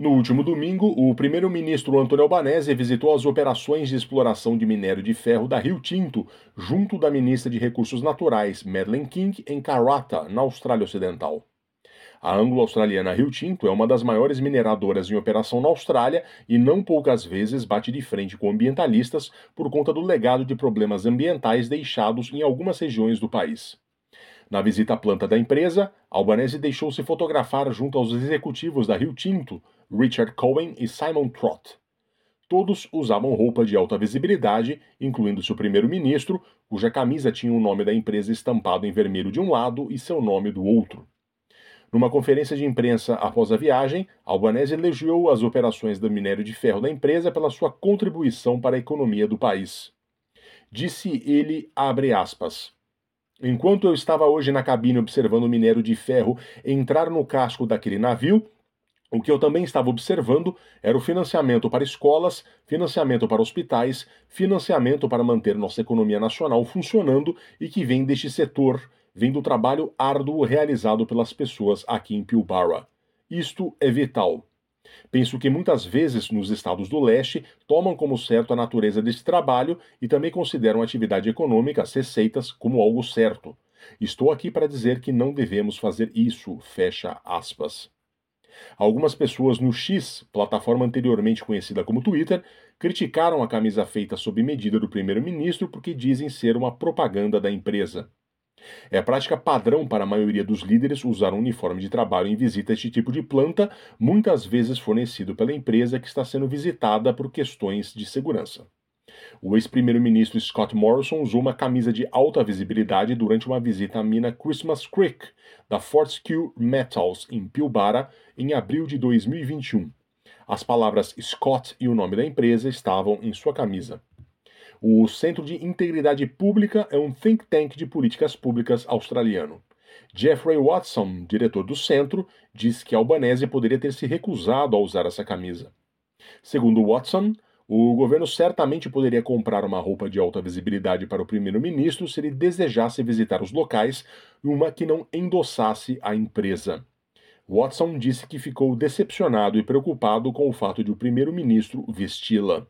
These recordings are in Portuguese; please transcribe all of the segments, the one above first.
No último domingo, o primeiro-ministro Antônio Albanese visitou as operações de exploração de minério de ferro da Rio Tinto, junto da ministra de Recursos Naturais, Madeleine King, em Karratha, na Austrália Ocidental. A anglo-australiana Rio Tinto é uma das maiores mineradoras em operação na Austrália e não poucas vezes bate de frente com ambientalistas por conta do legado de problemas ambientais deixados em algumas regiões do país. Na visita à planta da empresa, Albanese deixou-se fotografar junto aos executivos da Rio Tinto, Richard Cohen e Simon Trott. Todos usavam roupa de alta visibilidade, incluindo seu primeiro-ministro, cuja camisa tinha o nome da empresa estampado em vermelho de um lado e seu nome do outro. Numa conferência de imprensa após a viagem, Albanese elogiou as operações do minério de ferro da empresa pela sua contribuição para a economia do país. Disse ele, aspas, Enquanto eu estava hoje na cabine observando o minério de ferro entrar no casco daquele navio, o que eu também estava observando era o financiamento para escolas, financiamento para hospitais, financiamento para manter nossa economia nacional funcionando e que vem deste setor, vem do trabalho árduo realizado pelas pessoas aqui em Pilbara. Isto é vital. Penso que muitas vezes nos estados do leste tomam como certo a natureza deste trabalho e também consideram a atividade econômica, as receitas, como algo certo. Estou aqui para dizer que não devemos fazer isso, fecha aspas. Algumas pessoas no X, plataforma anteriormente conhecida como Twitter, criticaram a camisa feita sob medida do primeiro-ministro porque dizem ser uma propaganda da empresa. É prática padrão para a maioria dos líderes usar um uniforme de trabalho em visita a este tipo de planta, muitas vezes fornecido pela empresa que está sendo visitada por questões de segurança. O ex-primeiro-ministro Scott Morrison usou uma camisa de alta visibilidade durante uma visita à mina Christmas Creek, da Fortescue Metals, em Pilbara, em abril de 2021. As palavras Scott e o nome da empresa estavam em sua camisa. O Centro de Integridade Pública é um think tank de políticas públicas australiano. Jeffrey Watson, diretor do centro, diz que Albanese poderia ter se recusado a usar essa camisa. Segundo Watson, o governo certamente poderia comprar uma roupa de alta visibilidade para o primeiro-ministro se ele desejasse visitar os locais, uma que não endossasse a empresa. Watson disse que ficou decepcionado e preocupado com o fato de o primeiro-ministro vesti-la.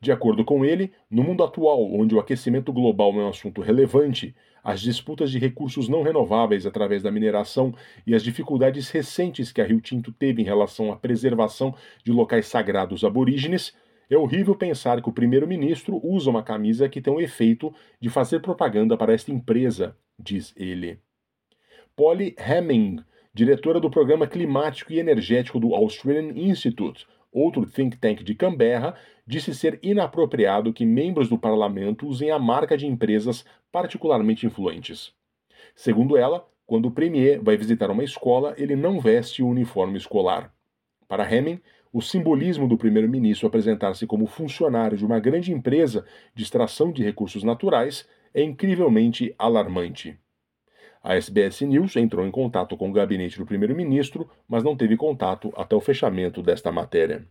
De acordo com ele, no mundo atual, onde o aquecimento global é um assunto relevante, as disputas de recursos não renováveis através da mineração e as dificuldades recentes que a Rio Tinto teve em relação à preservação de locais sagrados aborígenes, é horrível pensar que o primeiro-ministro usa uma camisa que tem o efeito de fazer propaganda para esta empresa, diz ele. Polly Hemming, diretora do Programa Climático e Energético do Australian Institute, outro think tank de Canberra, disse ser inapropriado que membros do parlamento usem a marca de empresas particularmente influentes. Segundo ela, quando o premier vai visitar uma escola, ele não veste o uniforme escolar. Para Hemming, o simbolismo do primeiro-ministro apresentar-se como funcionário de uma grande empresa de extração de recursos naturais é incrivelmente alarmante. A SBS News entrou em contato com o gabinete do primeiro-ministro, mas não teve contato até o fechamento desta matéria.